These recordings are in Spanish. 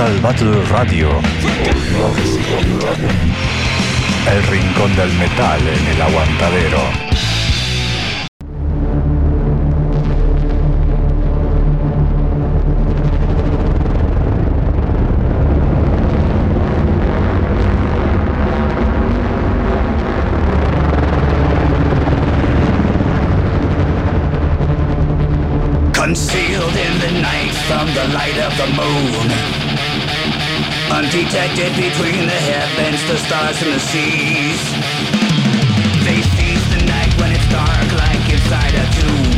Metal Battle Radio. El rincón del metal en el aguantadero. Concealed in the night from the light of the moon. Undetected between the heavens, the stars and the seas. They seize the night when it's dark like inside a tomb.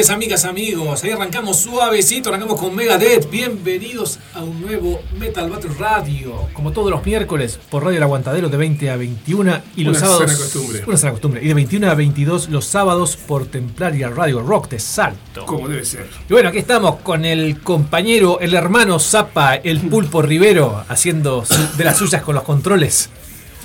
Noches, amigas, amigos. Ahí arrancamos suavecito, arrancamos con Megadeth. Bienvenidos a un nuevo Metal Battle Radio. Como todos los miércoles, por Radio El Aguantadero de 20 a 21 y los Una sábados. sana costumbre. Una sana costumbre. Y de 21 a 22 los sábados por Templaria Radio Rock de Salto. Como debe ser. Y bueno, aquí estamos con el compañero, el hermano Zapa, el pulpo Rivero, haciendo de las suyas con los controles.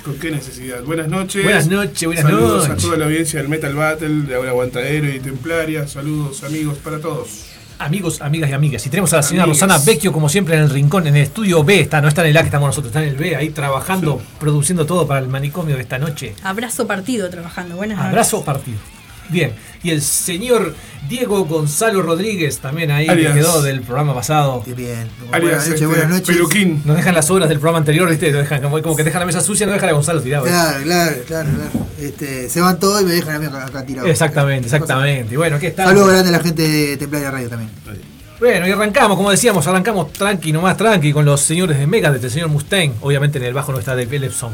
¿Con qué necesidad? Buenas noches. Buenas noches, buenas Saludos noches. a toda la audiencia del Metal Battle, de Ahora Aguantadero y Templaria. Saludos, amigos, para todos. Amigos, amigas y amigas. Y tenemos a la señora Amigas. Rosana Vecchio, como siempre, en el rincón, en el estudio B. Está, no está en el A que estamos nosotros, está en el B, ahí trabajando, produciendo todo para el manicomio de esta noche. Abrazo partido trabajando. Buenas noches. Abrazo partido. Bien. Y el señor Diego Gonzalo Rodríguez, también ahí, que quedó del programa pasado. Bien, bien. Alias, buenas noches, este, buenas noches. Peluquín. Nos dejan las obras del programa anterior, ¿viste? Nos dejan, como, que dejan la mesa sucia, no dejan a Gonzalo tirado. Claro, claro, claro, claro. Este, se van todos y me dejan a mí acá, tirado. Exactamente, exactamente. Y bueno, aquí está. Saludos grande a la gente de Templaria Radio también. Bueno, y arrancamos, como decíamos, arrancamos tranqui, nomás tranqui, con los señores de Megadeth, el señor Mustaine, obviamente en el bajo no está de Ellefson,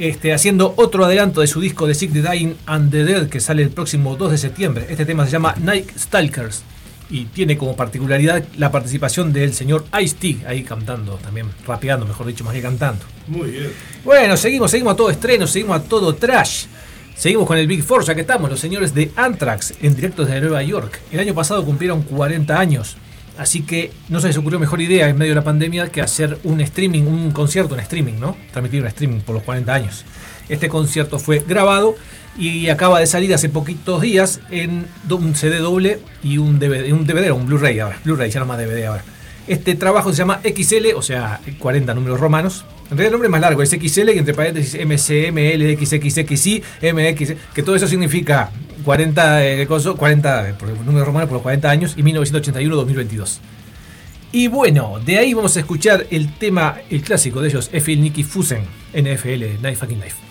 este, haciendo otro adelanto de su disco de Sick the Dying and the Dead, que sale el próximo 2 de septiembre. Este tema se llama Night Stalkers, y tiene como particularidad la participación del señor Ice-T, ahí cantando, también rapeando, mejor dicho, más que cantando. Muy bien. Bueno, seguimos, seguimos a todo estreno, seguimos a todo trash. Seguimos con el Big Four, ya que estamos, los señores de Anthrax, en directo desde Nueva York. El año pasado cumplieron 40 años, así que no se les ocurrió mejor idea en medio de la pandemia que hacer un streaming, un concierto en streaming, ¿no? Transmitir un streaming por los 40 años. Este concierto fue grabado y acaba de salir hace poquitos días en un CD doble y un DVD, un DVD, un Blu-ray ahora, Blu-ray, ya no más DVD ahora. Este trabajo se llama XL, o sea, 40 números romanos. En realidad el nombre es más largo, es XL y entre paréntesis MCML, XXXI, MX, que todo eso significa 40, eh, coso, 40 eh, por el número romano por los 40 años y 1981-2022. Y bueno, de ahí vamos a escuchar el tema, el clásico de ellos, F.L. Nicky Fusen, NFL, Knife Fucking Knife.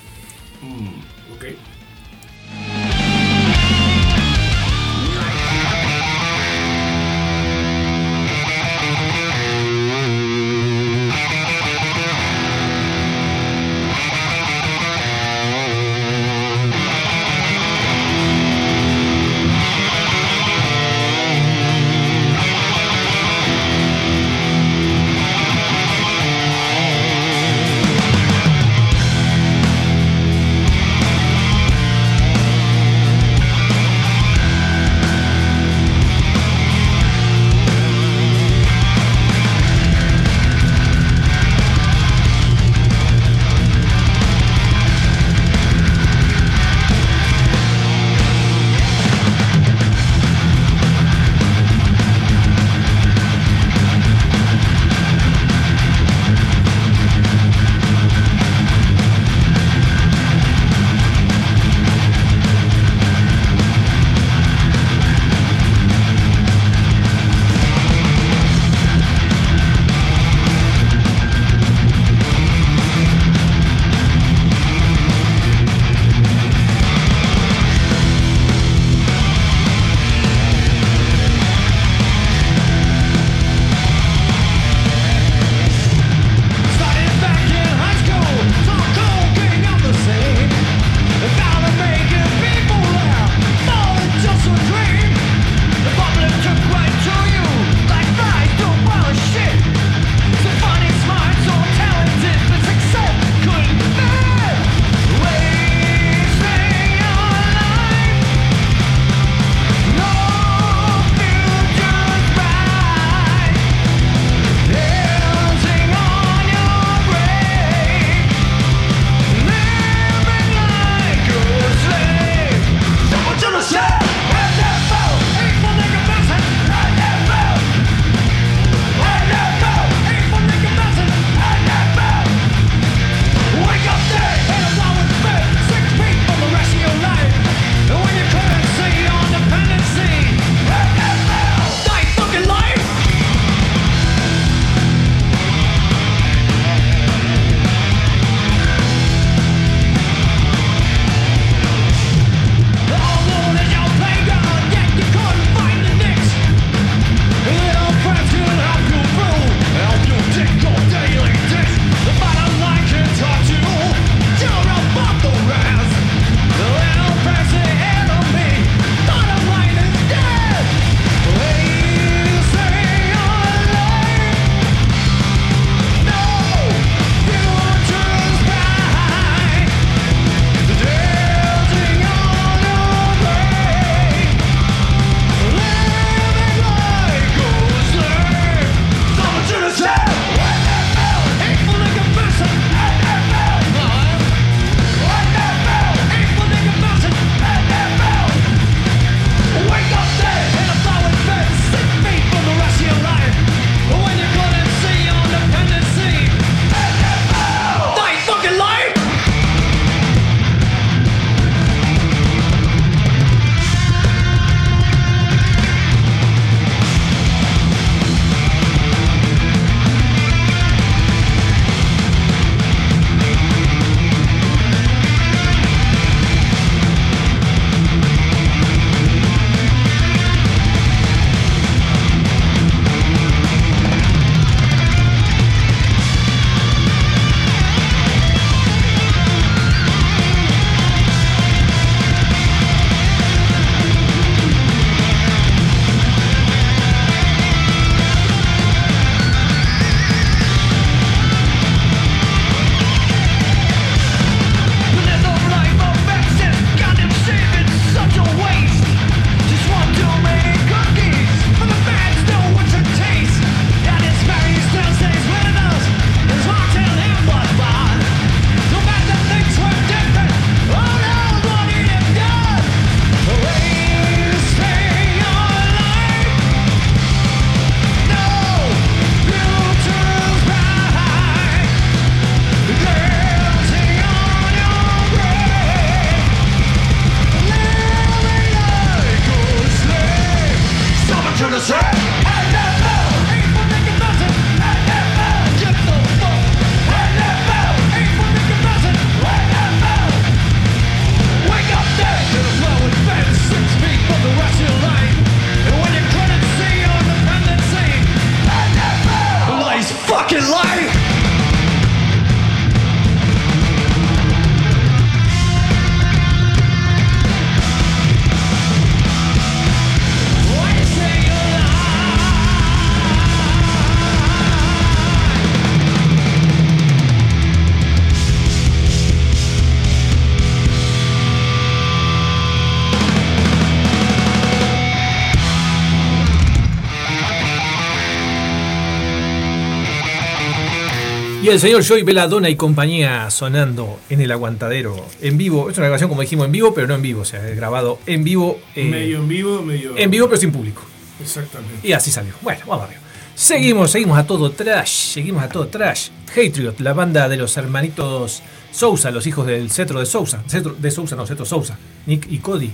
El señor Joey Veladona y compañía sonando en el aguantadero en vivo. Es una grabación, como dijimos, en vivo, pero no en vivo. O sea, es grabado en vivo. eh, medio en vivo, medio. En vivo, pero sin público. Exactamente. Y así salió. Bueno, vamos arriba. Seguimos, seguimos a todo trash. Seguimos a todo trash. Hatriot, la banda de los hermanitos Sousa, los hijos del cetro de Sousa. Cetro de Sousa, no, cetro Sousa. Nick y Cody.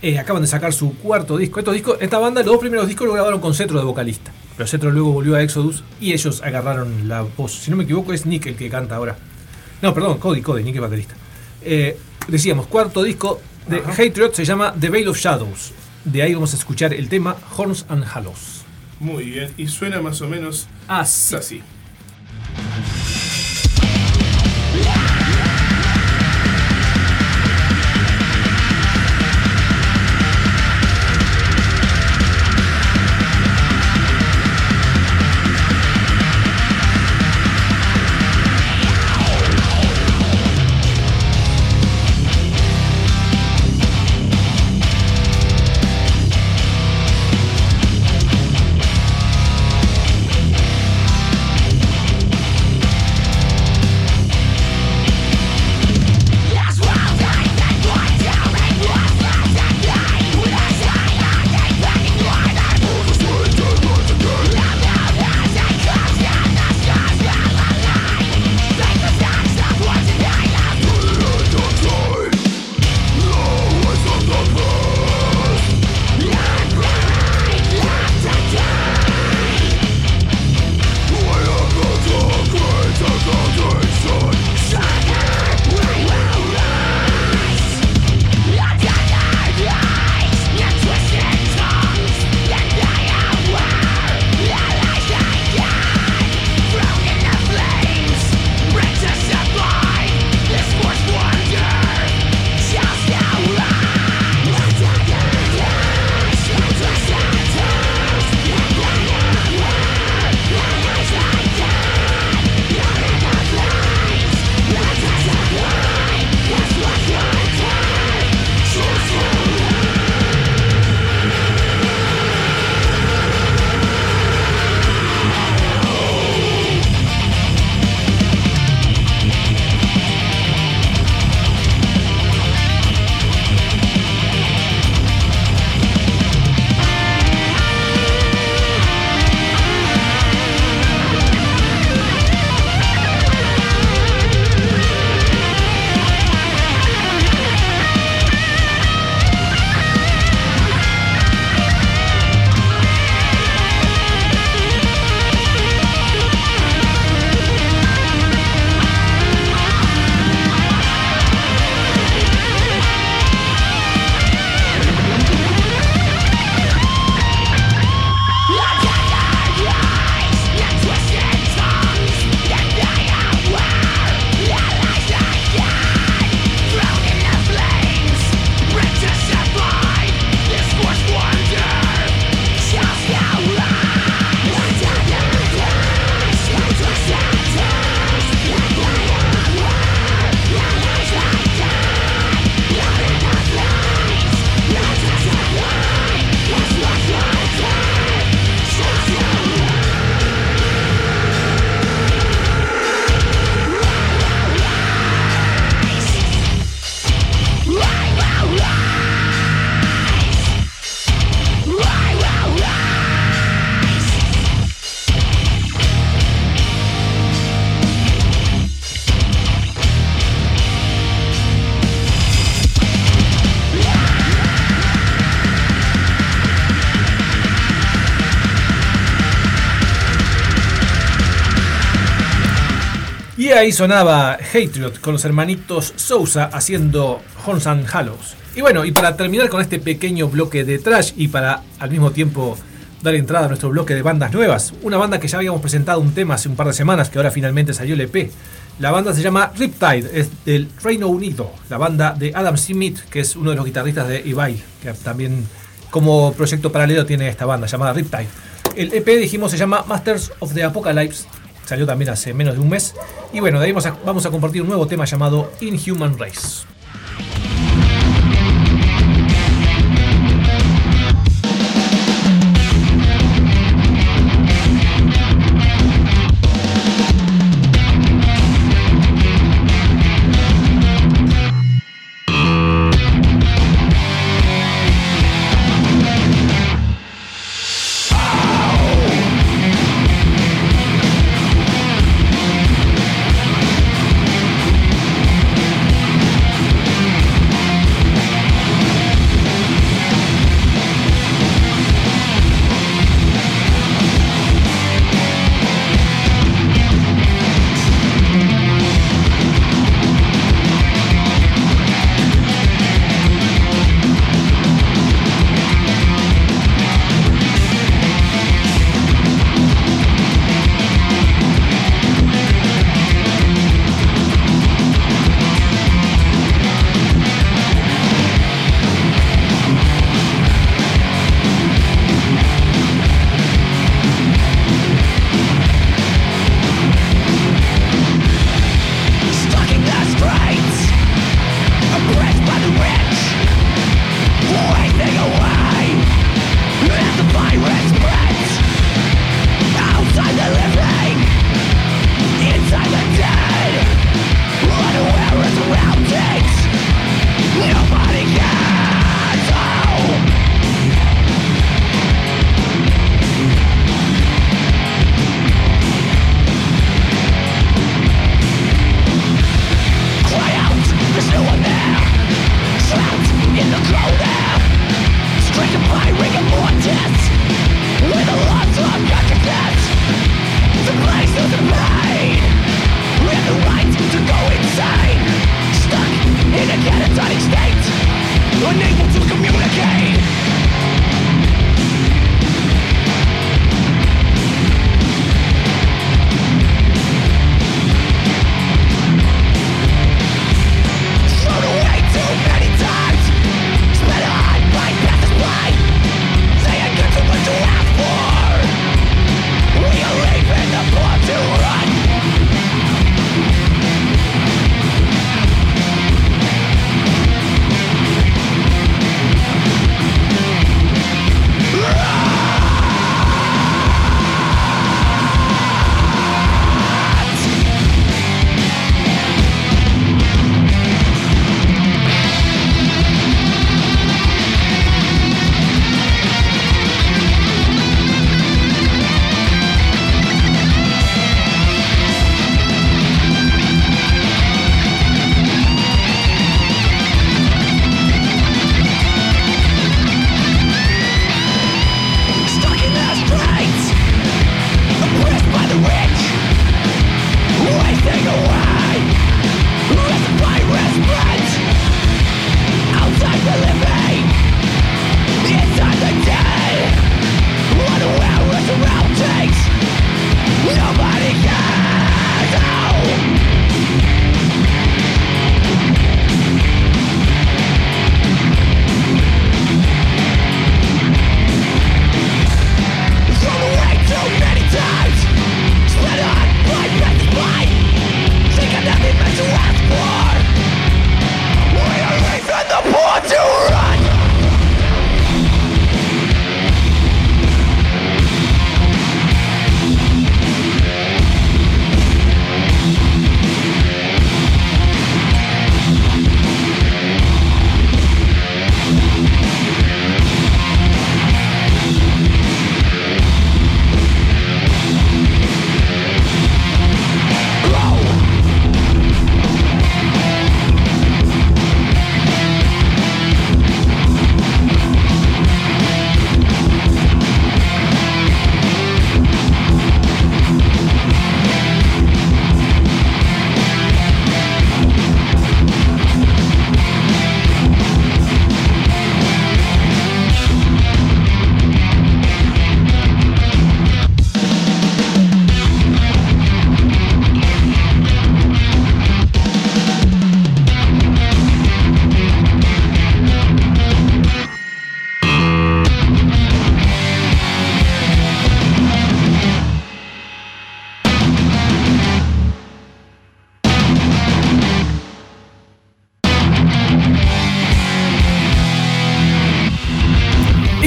eh, acaban de sacar su cuarto disco. Estos discos. Esta banda, los dos primeros discos lo grabaron con cetro de vocalista. Pero cetro luego volvió a Exodus y ellos agarraron la voz. Si no me equivoco, es Nick el que canta ahora. No, perdón, Cody, Cody, Nick es baterista. Eh, decíamos, cuarto disco de Hatriot se llama The Veil of Shadows. De ahí vamos a escuchar el tema Horns and Hallows. Muy bien. Y suena más o menos Así. así. Ahí sonaba Hatriot con los hermanitos Sousa haciendo Horns and Hallows. Y bueno, y para terminar con este pequeño bloque de trash y para al mismo tiempo dar entrada a nuestro bloque de bandas nuevas, una banda que ya habíamos presentado un tema hace un par de semanas que ahora finalmente salió el EP. La banda se llama Riptide, es del Reino Unido, la banda de Adam Smith, que es uno de los guitarristas de Ibai, que también como proyecto paralelo tiene esta banda llamada Riptide. El EP dijimos se llama Masters of the Apocalypse, salió también hace menos de un mes. Y bueno, de ahí vamos a, vamos a compartir un nuevo tema llamado Inhuman Race.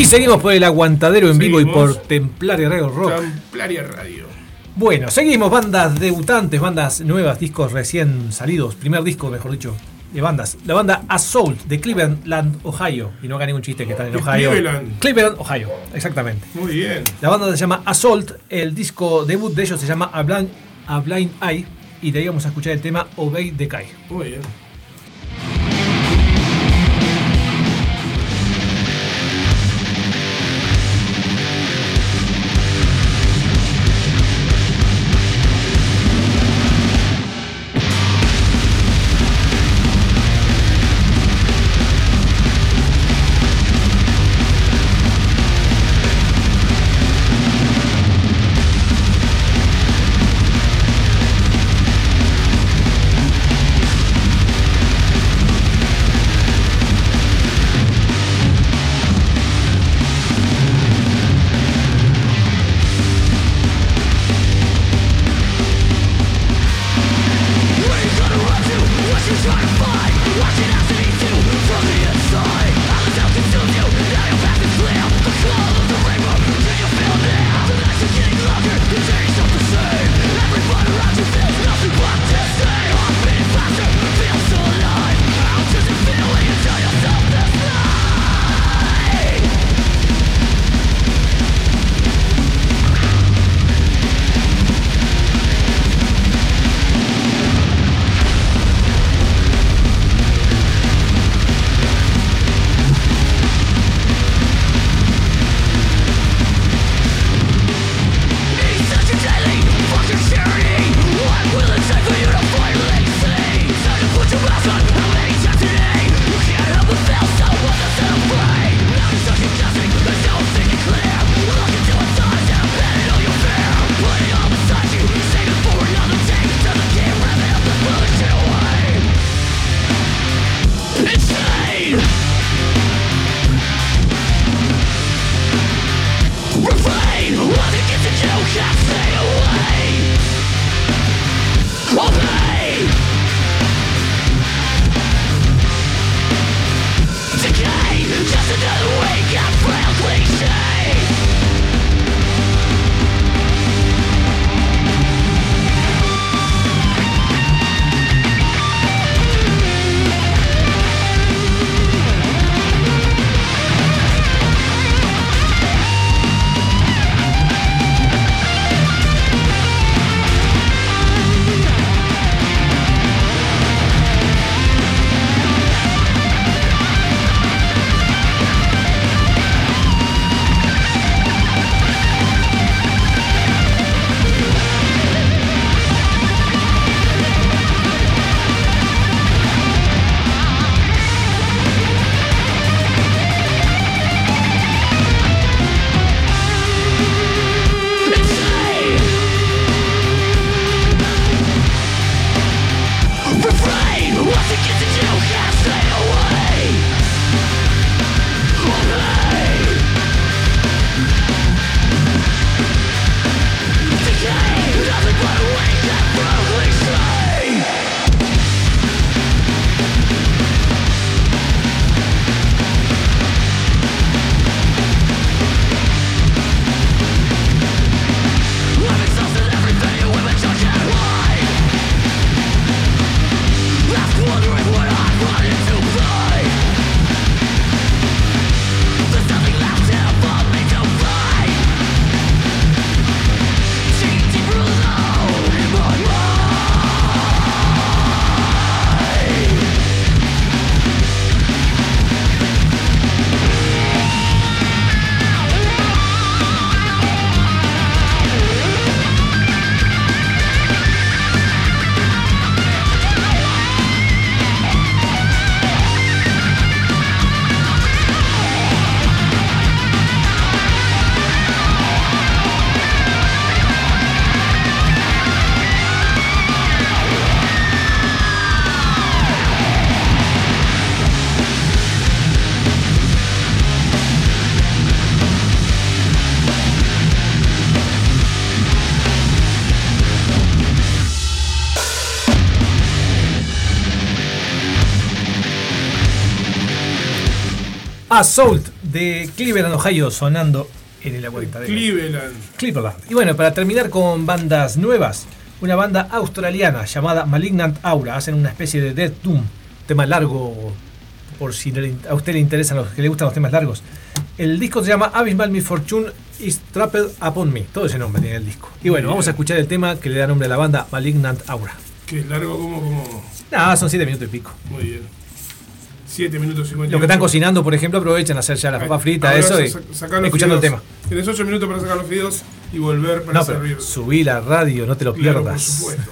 Seguimos por el aguantadero en vivo y por Templaria Radio Rock. Templaria Radio. Bueno, seguimos, bandas debutantes, bandas nuevas, discos recién salidos, primer disco, mejor dicho, de bandas. La banda Assault de Cleveland, Ohio. Y no haga ningún chiste que están en Ohio. Cleveland. Cleveland, Ohio, exactamente. Muy bien. La banda se llama Assault, el disco debut de ellos se llama A Blind, A Blind Eye. Y de ahí vamos a escuchar el tema Obey the Kai. Muy bien. Assault de Cleveland, Ohio, sonando en el aguantadero. Cleveland. Cleveland. Y bueno, para terminar con bandas nuevas, una banda australiana llamada Malignant Aura, hacen una especie de Death Doom, tema largo, por si a usted le interesan los que le gustan los temas largos. El disco se llama Abysmal Misfortune is Trapped Upon Me, todo ese nombre tiene el disco. Y bueno, vamos a escuchar el tema que le da nombre a la banda Malignant Aura. Que es largo como, como. Nada, son 7 minutos y pico. Muy bien. 7 minutos 50. Los que están cocinando, por ejemplo, aprovechan a hacer ya las papas fritas, Ahora eso, y escuchando el tema. Tienes 8 minutos para sacar los fideos y volver para No, servir. subí la radio, no te lo Claro, por pierdas. supuesto.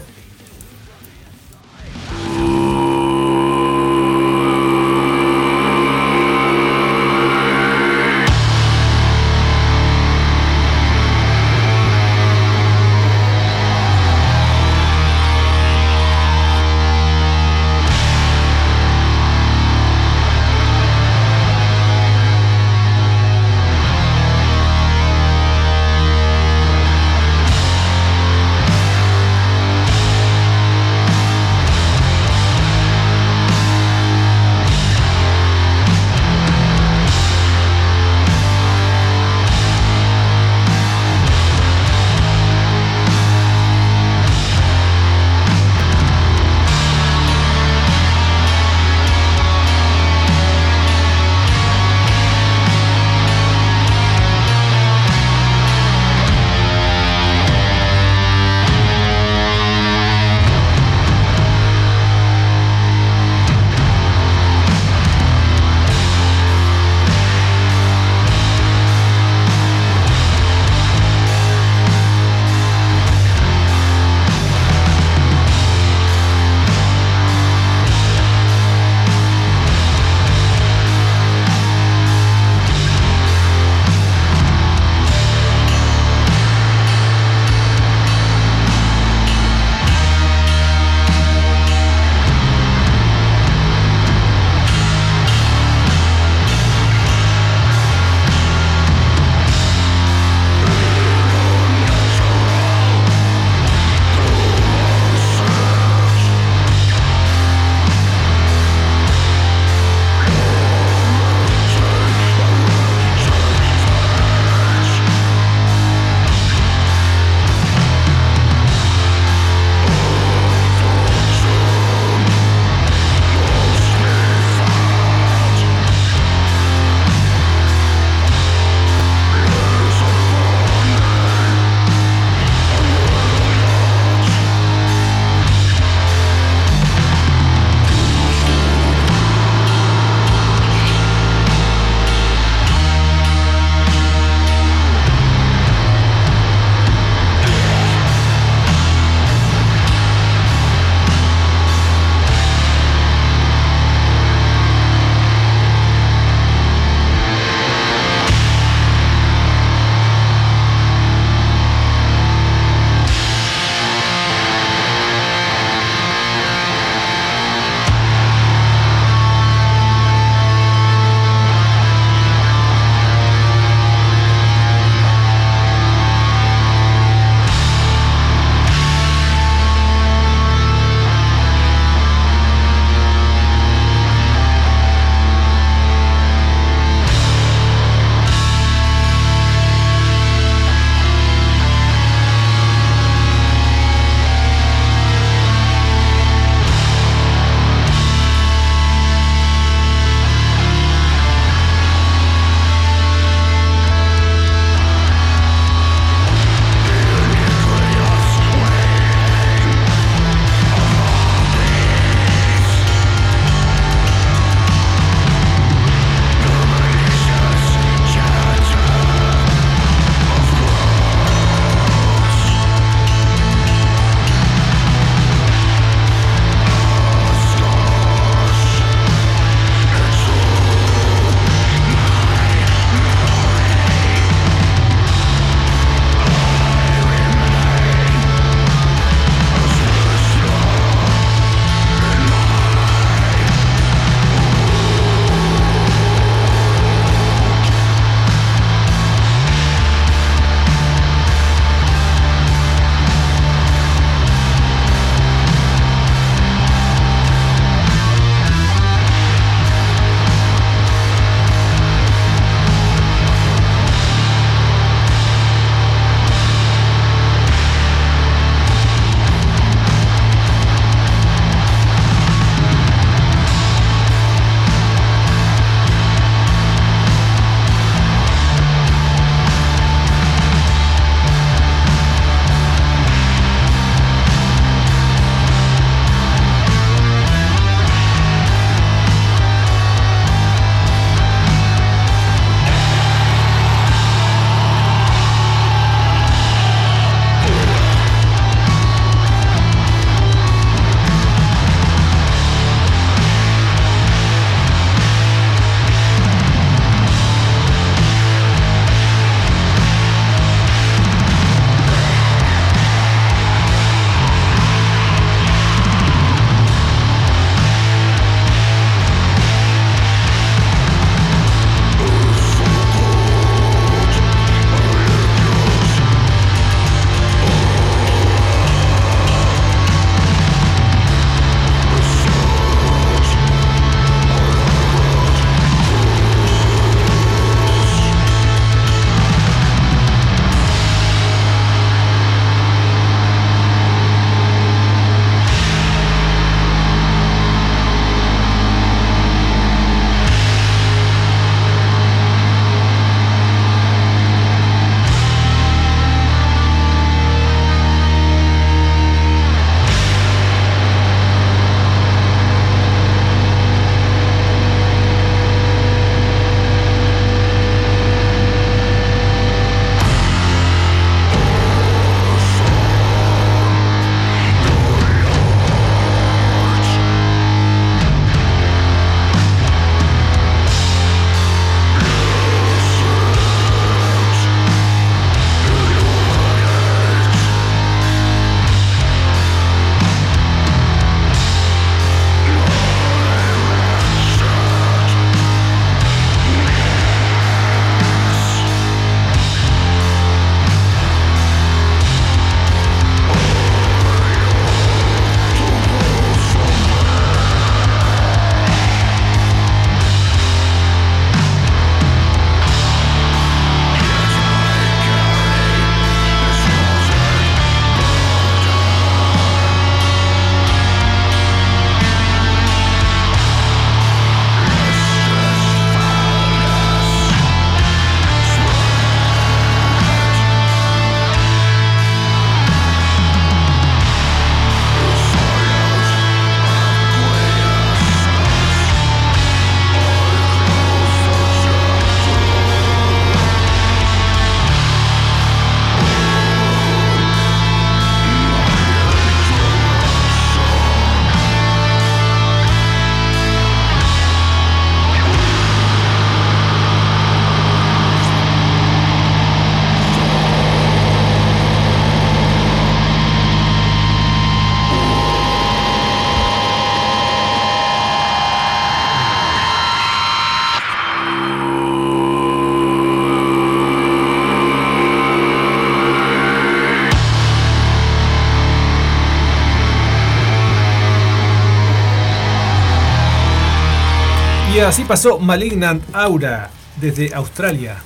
Así pasó Malignant Aura desde Australia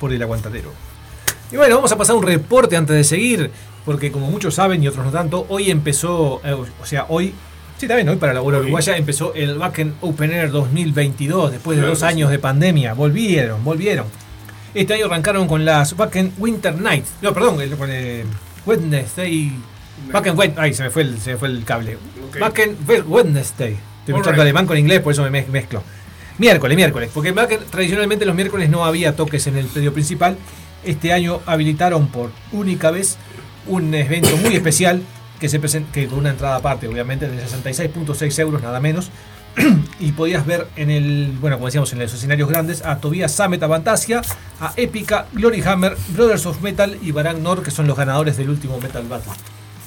por el aguantadero. Y bueno, vamos a pasar un reporte antes de seguir, porque como muchos saben y otros no tanto, hoy empezó, eh, o sea, hoy, sí, también hoy para la bola uruguaya empezó el Backend Open Air 2022, después de Claro dos años de pandemia. Volvieron, volvieron. Este año arrancaron con las Backend Winter Nights. No, perdón, con el Wednesday. Backend Wed- Ay, se me fue el, se me fue el cable. Ok. Backend Wednesday. Estoy mezclando alemán con inglés, por eso me mez- mezclo. Miércoles, miércoles. Porque tradicionalmente los miércoles no había toques en el predio principal. Este año habilitaron por única vez un evento muy especial que se presen- que con una entrada aparte, obviamente, de 66.6 euros, nada menos. y podías ver en el, bueno, como decíamos, en los escenarios grandes, a Tobias Summit, a Fantasia, a Epica, Glory Hammer, Brothers of Metal y Barang Nord, que son los ganadores del último Metal Battle.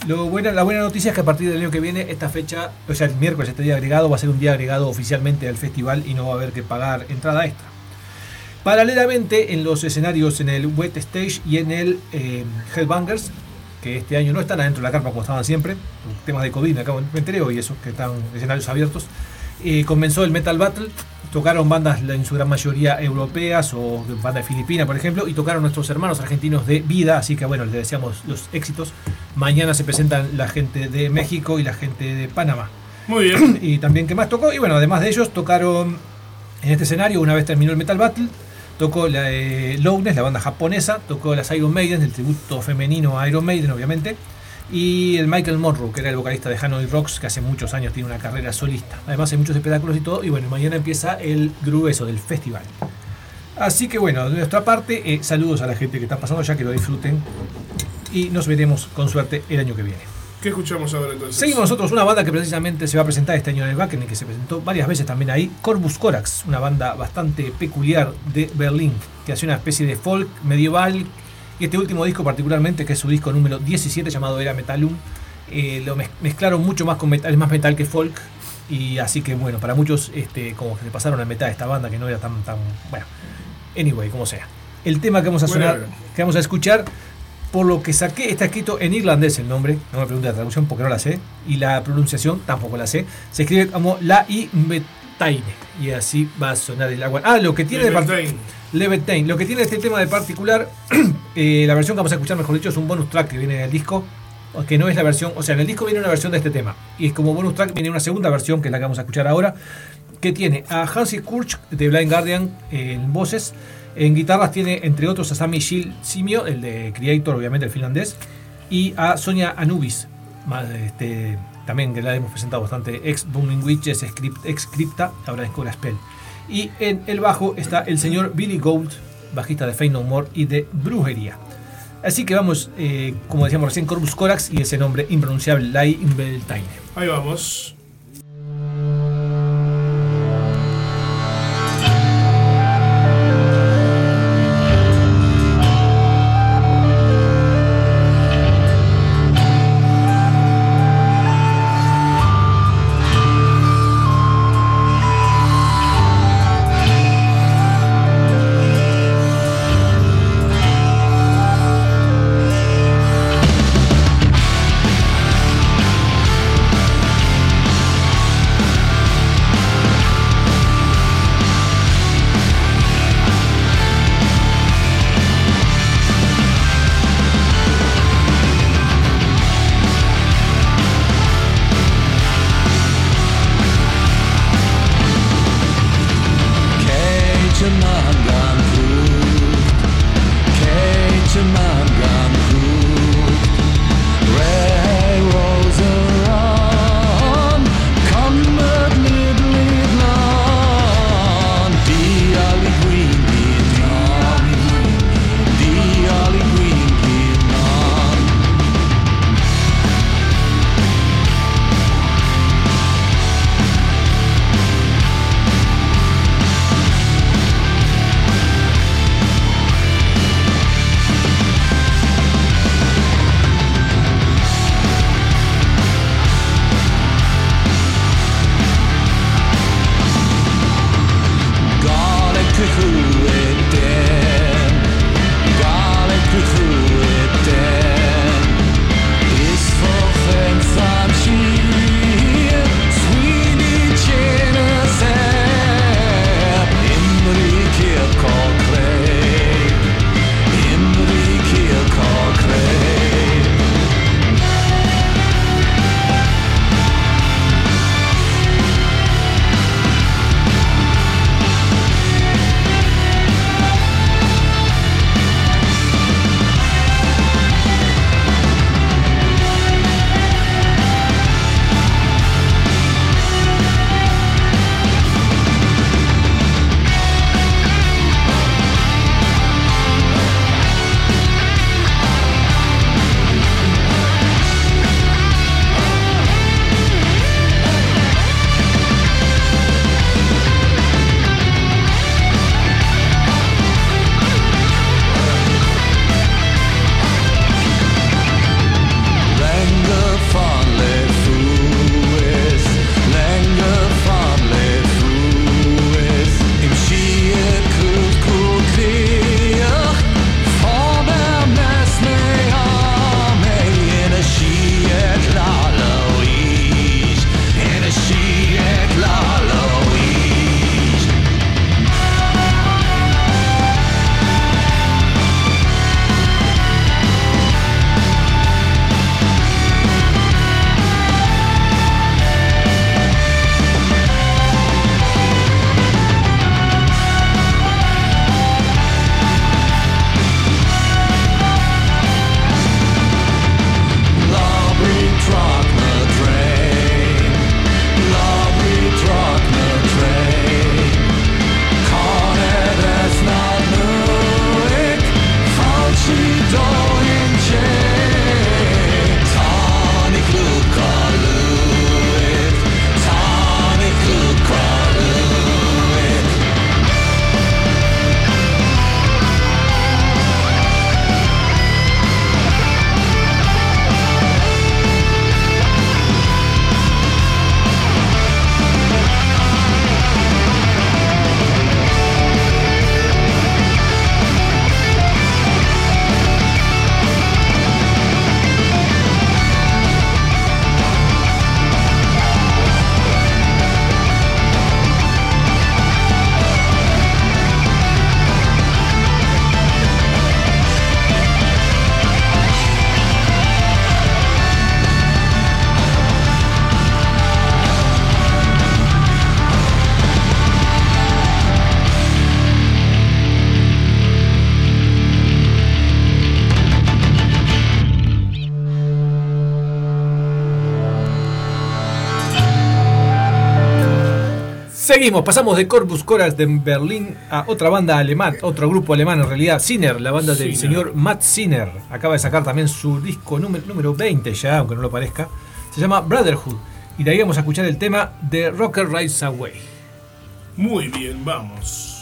Lo buena, la buena noticia es que a partir del año que viene, esta fecha, o sea, el miércoles, este día agregado, va a ser un día agregado oficialmente al festival y no va a haber que pagar entrada extra. Paralelamente, en los escenarios en el Wet Stage y en el eh, Headbangers, que este año no están adentro de la carpa como estaban siempre, temas de COVID, me acabo me enteré hoy eso, que están escenarios abiertos, eh, comenzó el Metal Battle, tocaron bandas en su gran mayoría europeas o de bandas filipinas, por ejemplo, y tocaron nuestros hermanos argentinos de vida, así que bueno, les deseamos los éxitos. Mañana se presentan la gente de México y la gente de Panamá. Muy bien. Y también que más tocó, y bueno, además de ellos tocaron en este escenario, una vez terminó el Metal Battle, tocó la eh, Lowness, la banda japonesa, tocó las Iron Maiden, el tributo femenino a Iron Maiden, obviamente, y el Michael Monroe, que era el vocalista de Hanoi Rocks, que hace muchos años tiene una carrera solista. Además hay muchos espectáculos y todo, y bueno, mañana empieza el grueso del festival. Así que bueno, de nuestra parte, eh, saludos a la gente que está pasando ya, que lo disfruten, y nos veremos con suerte el año que viene. ¿Qué escuchamos ahora entonces? Seguimos nosotros, una banda que precisamente se va a presentar este año en el Wacken y que se presentó varias veces también ahí, Corvus Corax, una banda bastante peculiar de Berlín, que hace una especie de folk medieval. Y este último disco particularmente, que es su disco número 17 llamado Era Metalum, eh, lo mez- mezclaron mucho más con metal, es más metal que folk. Y así que bueno, para muchos este, como que le pasaron a mitad de esta banda que no era tan, tan bueno. Anyway, como sea. El tema que vamos a sonar, Bueno. que vamos a escuchar, por lo que saqué, está escrito en irlandés el nombre, no me pregunte la traducción porque no la sé, y la pronunciación tampoco la sé. Se escribe como La I Metaine, y así va a sonar el agua. Ah, lo que tiene de part- Leventain. Levitain. Lo que tiene este tema de particular, eh, la versión que vamos a escuchar, mejor dicho, es un bonus track que viene en el disco, que no es la versión, o sea, en el disco viene una versión de este tema, y como bonus track viene una segunda versión, que es la que vamos a escuchar ahora, que tiene a Hansi Kurch de Blind Guardian en voces, en guitarras tiene entre otros a Sami Gil Simio, el de Creator, obviamente el finlandés, y a Sonia Anubis, más, este, también que la hemos presentado bastante, ex Booming Witches, ex Crypta, ahora es Spell. Y en el bajo está el señor Billy Gold, bajista de Fade No More y de Brujería. Así que vamos, eh, como decíamos recién, Corvus Corax y ese nombre impronunciable, Lai Imbeltaine. Ahí vamos. Seguimos, pasamos de Corpus Corax de Berlín a otra banda alemán, otro grupo alemán en realidad, Sinner, la banda del Sinner. señor Matt Sinner. Acaba de sacar también su disco número, número 20 ya, aunque no lo parezca. Se llama Brotherhood. Y de ahí vamos a escuchar el tema de Rocker Rides Away. Muy bien, vamos.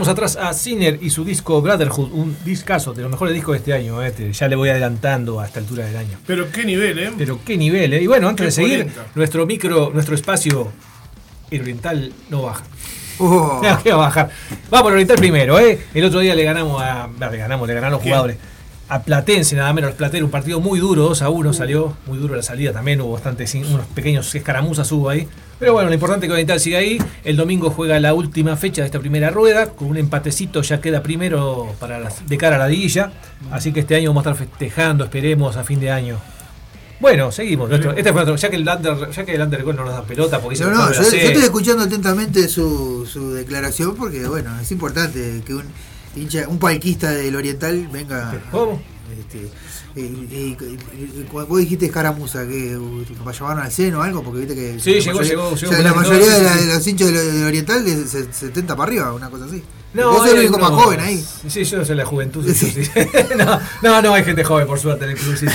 Dejamos atrás a Sinner y su disco Brotherhood, un discazo de los mejores discos de este año. eh, te- ya le voy adelantando a esta altura del año. Pero qué nivel, ¿eh? Pero qué nivel, ¿eh? Y bueno, antes Qué de seguir, polenta. nuestro micro, nuestro espacio el oriental no baja. Oh, No, ¿qué va a bajar? Vamos al oriental primero, ¿eh? El otro día le ganamos a. Le ganamos, le ganaron los ¿Quién? A Platense, nada menos. Platense, un partido muy duro, 2 a 1 salió. Muy duro la salida también. Hubo bastantes, unos pequeños escaramuzas hubo ahí. Pero bueno, lo importante es que Oriental sigue ahí. El domingo juega la última fecha de esta primera rueda. Con un empatecito ya queda primero para las- de cara a la liguilla. Así que este año vamos a estar festejando, esperemos, a fin de año. Bueno, seguimos. Nuestro- este fue nuestro- ya que el under, ya que el Undergol no nos da pelota porque no, no, yo, estoy escuchando atentamente su, su declaración porque, bueno, es importante que un hincha, un palquista del Oriental venga. ¿Cómo? Este, y, y- y- vos dijiste escaramuza, que lo llevaron al seno o algo, porque viste que. Sí, llegó, mayoría- llegó, o llegó sea, la mayoría no, de, la- de los hinchas del, del Oriental de se- 70 para arriba, una cosa así. No, vos sos el hay único más algunos- joven ahí. Sí, yo soy la juventud. sí, sí. no, no, no, hay gente joven, por suerte, en el club. sí.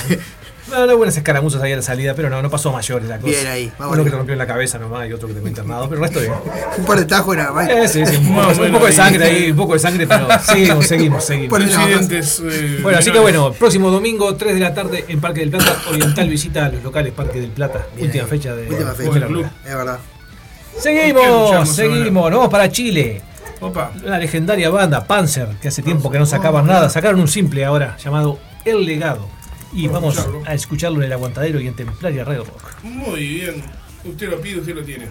No, no, buenas escaramuzas ahí a la salida, pero no, no pasó a mayores la cosa. Bien ahí, vamos Uno que te rompió en la cabeza nomás y otro que te fue internado, pero el resto bien. Un par de tajos nada más. Eh, sí, sí, un, poco, un de sangre ahí, un poco de sangre, pero seguimos, seguimos, seguimos. Por- Incidentes. eh, Bueno, así que bueno, próximo domingo, 3 de la tarde en Parque del Plata, Oriental visita a los locales Parque del Plata. Bien última ahí. fecha de Última fecha. de la Club. Es verdad. Seguimos, seguimos, nos vamos para Chile. Opa. La legendaria banda Panzer, que hace tiempo que no sacaban nada, sacaron un simple ahora llamado El Legado. Y vamos a escucharlo en el aguantadero y en Templaria Radio Rock. Muy bien. Usted lo pide, usted lo tiene.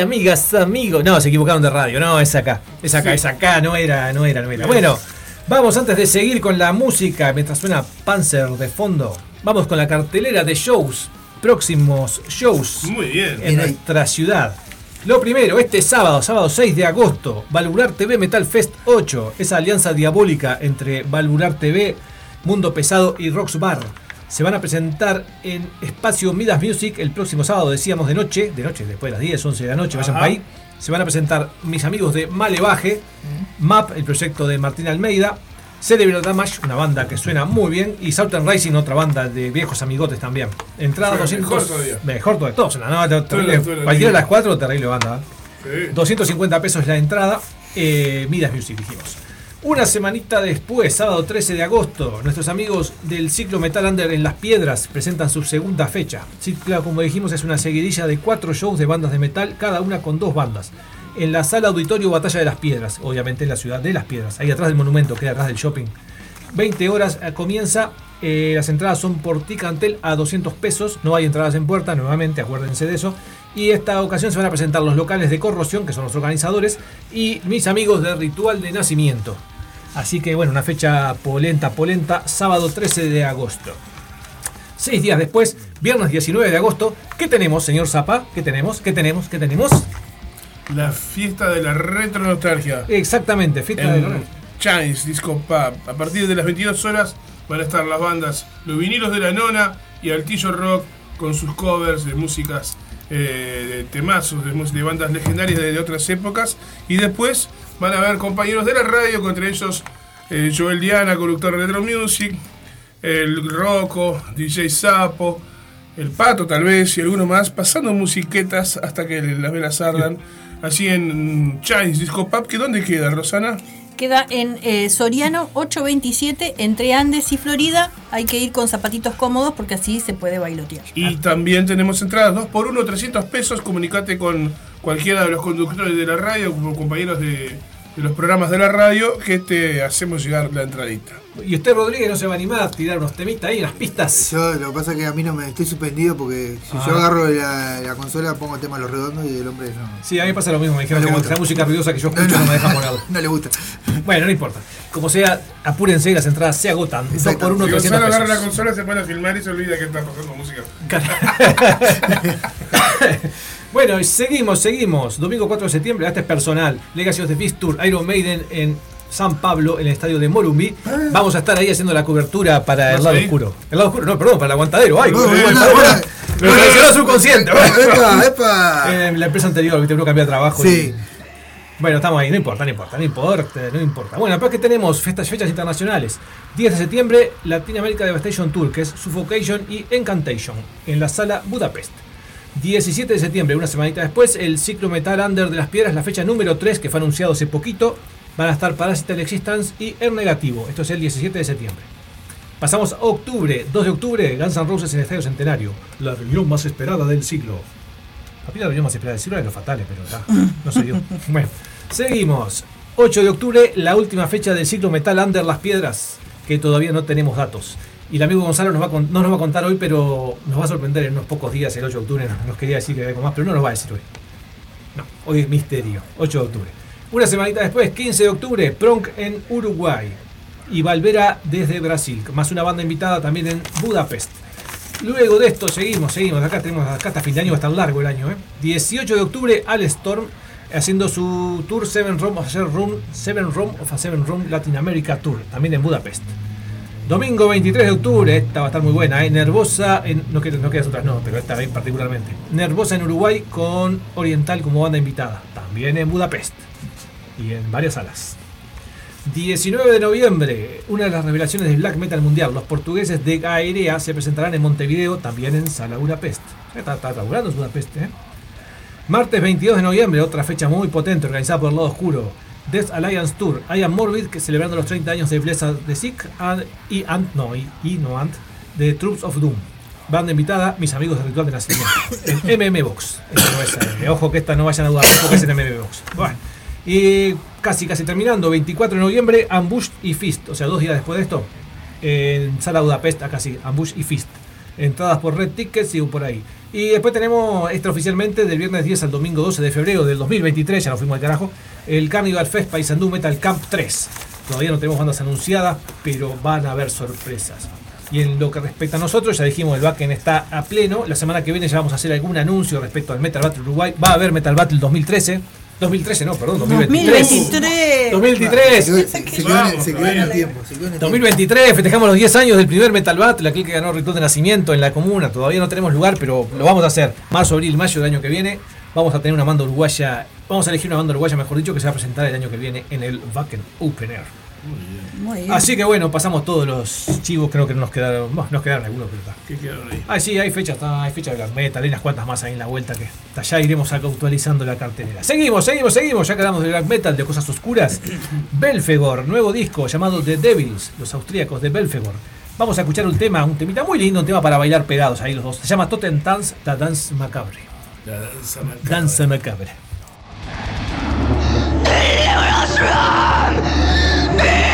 Amigas, amigos. No, se equivocaron de radio. No, es acá. Es acá, es acá. No era, no era, no era. Bueno, vamos antes de seguir con la música, mientras suena Panzer de fondo. Vamos con la cartelera de shows. Próximos shows Muy bien. en nuestra ciudad. Lo primero, este sábado, sábado 6 de agosto, Valvular TV Metal Fest 8, esa alianza diabólica entre Valvular TV, Mundo Pesado y Rocks Bar. Se van a presentar en Espacio Midas Music el próximo sábado, decíamos de noche, de noche, después de las 10, 11 de la noche, vayan para ahí. Se van a presentar mis amigos de Malevaje, MAP, el proyecto de Martín Almeida, Cerebral Damage, una banda que suena muy bien, y Southern Rising, otra banda de viejos amigotes también. Entrada Sí, 200. mejor todavía. Mejor todavía. Todos, no, no, terrible. Todo, todo, Cualquiera de todo. las cuatro, terrible banda. ¿eh? Sí. 250 pesos la entrada. Eh, Midas Music, dijimos. Una semanita después, sábado 13 de agosto, nuestros amigos del ciclo Metal Under en Las Piedras presentan su segunda fecha. Ciclo, como dijimos, es una seguidilla de cuatro shows de bandas de metal, cada una con dos bandas. En la sala auditorio Batalla de las Piedras, obviamente en la ciudad de Las Piedras, ahí atrás del monumento, queda atrás del shopping. 20 horas eh, comienza. eh, las entradas son por Ticantel a 200 pesos. No hay entradas en puerta, nuevamente, acuérdense de eso. Y esta ocasión se van a presentar los locales de Corrosión, que son los organizadores, y mis amigos de Ritual de Nacimiento. Así que bueno, una fecha polenta, polenta, sábado 13 de agosto. Seis días después, viernes 19 de agosto, ¿qué tenemos, señor Zapa? ¿Qué tenemos? ¿Qué tenemos? ¿Qué tenemos? La fiesta de la retro nostalgia. Exactamente, fiesta de En Chines Disco Pub. A partir de las 22 horas van a estar las bandas Los Vinilos de la Nona y Altillo Rock con sus covers de músicas, eh, de temazos, de, bandas legendarias de, de otras épocas. Y después van a haber compañeros de la radio, entre ellos eh, Joel Diana, conductor de Retro Music, el Rocco, DJ Sapo, el Pato tal vez y alguno más, pasando musiquetas hasta que las velas ardan. Así en Chines Disco Pub, que ¿dónde queda, Rosana? Queda en eh, Soriano 827 entre Andes y Florida. Hay que ir con zapatitos cómodos porque así se puede bailotear. Y también tenemos entradas 2 por 1 300 pesos. Comunicate con cualquiera de los conductores de la radio, como compañeros de, de los programas de la radio, que te hacemos llegar la entradita. Y usted, Rodríguez, no se va a animar a tirar unos temitas ahí en las pistas. Yo lo que pasa es que a mí no me estoy suspendido porque si Ah. yo agarro la, la consola pongo tema Los Redondos y el hombre no. Sí, a mí pasa lo mismo. Me dijeron No que la música ruidosa que yo escucho no, me deja ponerla. no le gusta. Bueno, no importa. Como sea, apúrense, las entradas se agotan. Dos por uno, Si 300 Gonzalo agarra la consola, se pone a filmar y se olvida que está pasando música. bueno, y seguimos, seguimos. Domingo 4 de septiembre, este es personal. Legacy of the Beast Tour, Iron Maiden en San Pablo, en el estadio de Morumbi. Vamos a estar ahí haciendo la cobertura para el ¿Vas lado ahí? oscuro. El lado oscuro, no, perdón, para el aguantadero. Ay, No. Me traicionó subconsciente. ¡Epa, epa! En la empresa anterior, viste, uno cambia de trabajo. Sí. y- Bueno, estamos ahí, no importa, no importa, no importa, no importa. Bueno, después que tenemos fechas, fechas internacionales. 10 de septiembre, Latin America Devastation Tour, que es Suffocation y Encantation, en la sala Budapest. 17 de septiembre, una semanita después, el ciclo Metal Under de las Piedras, la fecha número 3, que fue anunciado hace poquito. Van a estar Parasital Existence y Er Negativo. Esto es el 17 de septiembre. Pasamos a octubre, 2 de octubre, Guns N' Roses en el Estadio Centenario. La reunión más esperada del siglo. A mí la reunión más esperada del siglo era los fatales, pero ya, no se dio. Bueno, seguimos. 8 de octubre, la última fecha del ciclo Metal Under las Piedras, que todavía no tenemos datos. Y el amigo Gonzalo nos va con- no nos va a contar hoy, pero nos va a sorprender en unos pocos días, el 8 de octubre. Nos, quería decir que hay algo más, pero no nos va a decir hoy. No, hoy es misterio. 8 de octubre. Una semanita después, 15 de octubre, Pronk en Uruguay. Y Valvera desde Brasil, más una banda invitada también en Budapest. Luego de esto seguimos, seguimos. Acá tenemos acá hasta fin de año, va a estar largo el año. ¿eh? 18 de octubre, Al Storm haciendo su tour Seven Room of a Room, Seven Room of a Seven Room Latin America Tour, también en Budapest. Domingo 23 de octubre, esta va a estar muy buena, ¿eh? Nervosa, en, no, no quedas otras no, pero esta particularmente. Nervosa en Uruguay con Oriental como banda invitada, también en Budapest y en varias salas. 19 de noviembre, una de las revelaciones del black metal mundial. Los portugueses de Gaerea se presentarán en Montevideo, también en Sala Budapest. Está, está laburando Budapest, ¿eh? Martes 22 de noviembre, otra fecha muy potente organizada por el lado oscuro. Death Alliance Tour, I Am Morbid, que celebrando los 30 años de Blizzard de Sick and- y Ant, no, y, y no Ant, de Troops of Doom. Banda invitada, mis amigos de Ritual de Nacimiento. En MM Box. No es, eh, ojo que esta no vayan a dudar porque es en MM Box. Bueno, y casi casi terminando, 24 de noviembre, Ambush y Fist. O sea, dos días después de esto, en Sala Budapest, acá sí, Ambush y Fist. Entradas por Red Tickets y por ahí. Y después tenemos extraoficialmente del viernes 10 al domingo 12 de febrero del 2023, ya nos fuimos al carajo, el Carnival Fest Paisandú Metal Camp 3. Todavía no tenemos bandas anunciadas, pero van a haber sorpresas. Y en lo que respecta a nosotros, ya dijimos, el backend está a pleno. La semana que viene ya vamos a hacer algún anuncio respecto al Metal Battle Uruguay. Va a haber Metal Battle 2013. 2013, no, perdón, 2023. 2023. 2023. Se, se quedó, en- se quedó en el tiempo. se quedó en el tiempo. 2023, festejamos los 10 años del primer Metal Battle, aquel que ganó Ritual de Nacimiento en la comuna. Todavía no tenemos lugar, pero lo vamos a hacer. Marzo, abril, mayo del año que viene. Vamos a tener una banda uruguaya, vamos a elegir una banda uruguaya, mejor dicho, que se va a presentar el año que viene en el Wacken Open Air. Muy bien. Así que bueno, pasamos todos los chivos, creo que no nos quedaron, bueno, nos quedaron algunos, pero está. ¿Qué quedaron ahí? Ah, sí, hay fechas, está- hay fechas de Black Metal, hay unas cuantas más ahí en la vuelta que hasta ya iremos actualizando la cartelera. Seguimos, seguimos, seguimos, ya quedamos de Black Metal, de cosas oscuras. Belfegor, nuevo disco llamado The Devils, los austríacos de Belfegor. Vamos a escuchar un tema, un temita muy lindo, un tema para bailar pegados ahí los dos. Se llama Totem Dance, la Dance Macabre. La danza macabra. Danza Macabre. Yeah!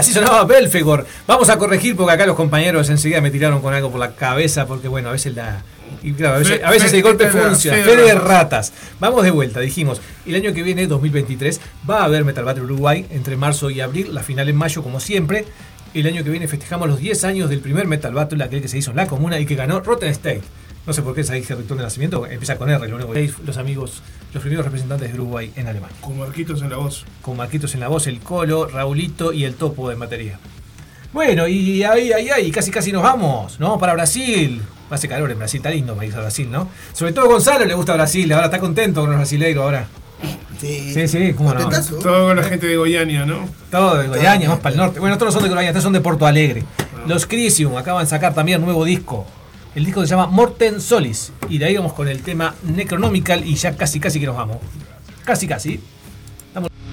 Así sonaba Belfegor. Vamos a corregir porque acá los compañeros enseguida me tiraron con algo por la cabeza porque bueno, a veces la... y claro, a veces, a el golpe funciona. fe de ratas. Vamos de vuelta, dijimos. El año que viene, 2023, va a haber Metal Battle Uruguay entre marzo y abril, la final en mayo como siempre. El año que viene festejamos los 10 años del primer Metal Battle, aquel que se hizo en la comuna y que ganó Rotten State. No sé por qué esa dije Rector de Nacimiento, empieza con R, lo único que los amigos, los primeros representantes de Uruguay en Alemania Con Marquitos en la voz. con Marquitos en la voz, el Colo, Raulito y el Topo de batería. Bueno, y ahí, ahí, ahí, casi casi nos vamos, ¿no? Para Brasil. Hace calor en Brasil, está lindo país a Brasil, ¿no? Sobre todo a Gonzalo le gusta Brasil, ahora está contento con los brasileiros ahora. Sí, Sí, sí, cómo no. Todo con la gente de Goiania, ¿no? Todo de Goiânia, más para el norte. Bueno, estos no son de Goiânia, estos son de Porto Alegre. Los Crisium acaban de sacar también nuevo disco. El disco se llama Morten Solis. Y de ahí vamos con el tema Necronomical y ya casi casi que nos vamos. Casi casi. Thank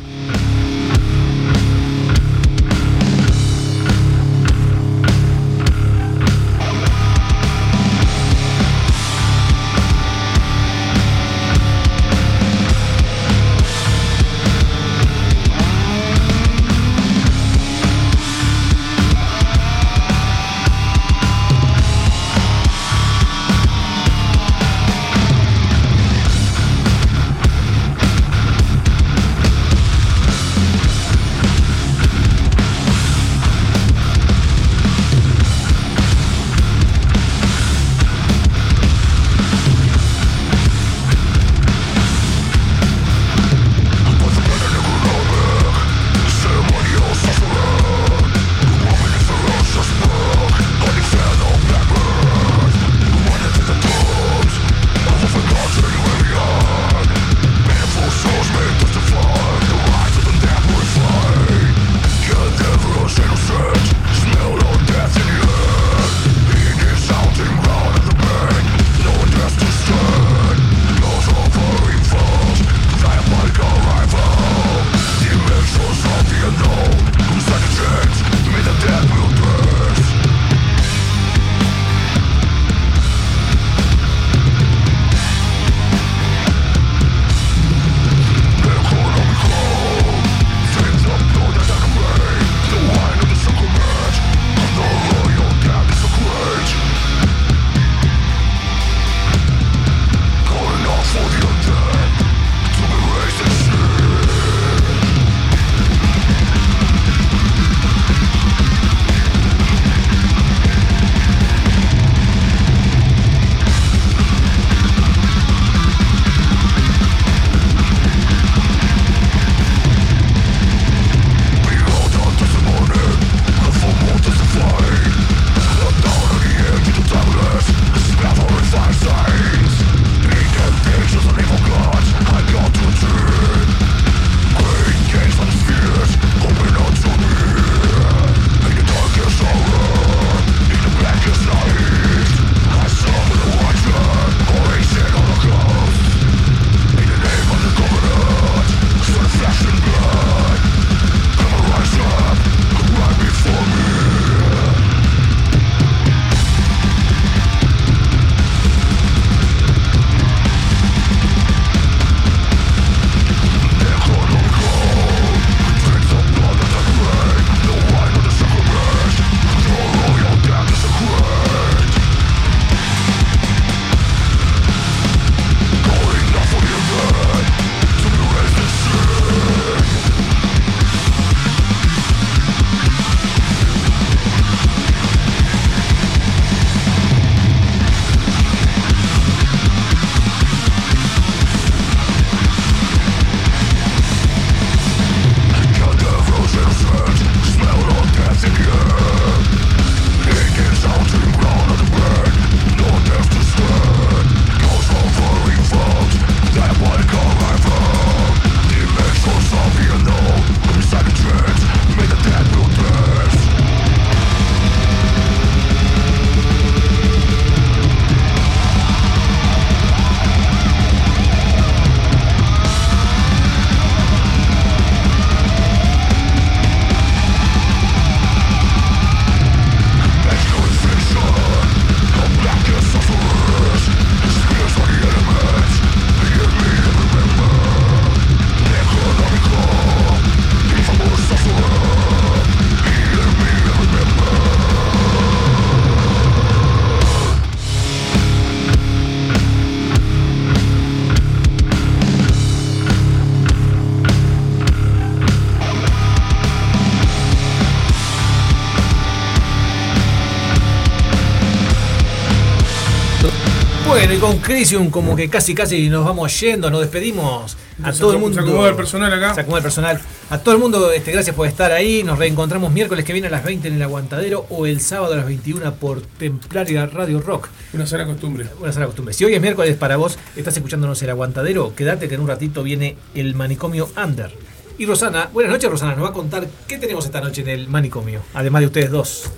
con Crisium como que casi casi nos vamos yendo, nos despedimos. A Se todo el mundo. se acomoda el personal acá. Se acomoda el personal. A todo el mundo, este, gracias por estar ahí. Nos reencontramos miércoles que viene a las 20 en el Aguantadero o el sábado a las 21 por Templaria Radio Rock. Una sana costumbre. Una sana costumbre. Si hoy es miércoles para vos, estás escuchándonos el Aguantadero, quédate que en un ratito viene el manicomio Under. Y Rosana, buenas noches Rosana, nos va a contar qué tenemos esta noche en el manicomio, además de ustedes dos.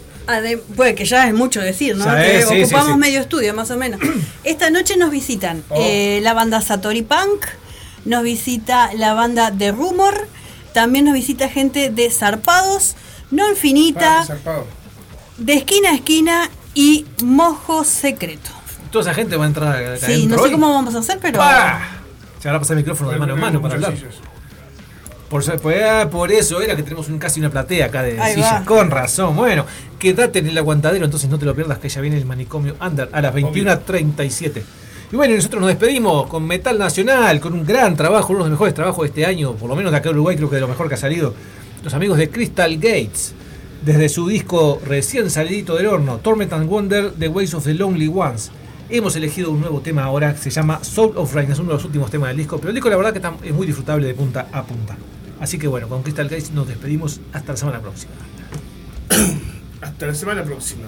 Puede que ya es mucho decir, ¿no? Que sí, ocupamos sí, sí. medio estudio, más o menos. Esta noche nos visitan Oh. eh, la banda Satori Punk, nos visita la banda de Rumor, también nos visita gente de Zarpados, No Infinita, zarpado. de Esquina a Esquina y Mojo Secreto. Toda esa gente va a entrar acá Sí, no sé hoy. cómo vamos a hacer, pero... ¡Pah! Se habrá pasado el micrófono de mano en mano para hablar. Por, por, ah, por eso era que tenemos un- casi una platea acá de Ahí sillas. va. Con razón. Bueno, quédate en el aguantadero, entonces no te lo pierdas que ya viene el manicomio Under a las 21.37. Y bueno, y nosotros nos despedimos con Metal Nacional, con un gran trabajo, uno de los mejores trabajos de este año, por lo menos de acá en Uruguay, creo que de lo mejor que ha salido. Los amigos de Crystal Gates, desde su disco recién salidito del horno, Torment and Wonder, The Ways of the Lonely Ones. Hemos elegido un nuevo tema ahora que se llama Soul of Rain, es uno de los últimos temas del disco, pero el disco la verdad que está- es muy disfrutable de punta a punta. Así que bueno, con Crystal Gates nos despedimos hasta la semana próxima. Hasta la semana próxima.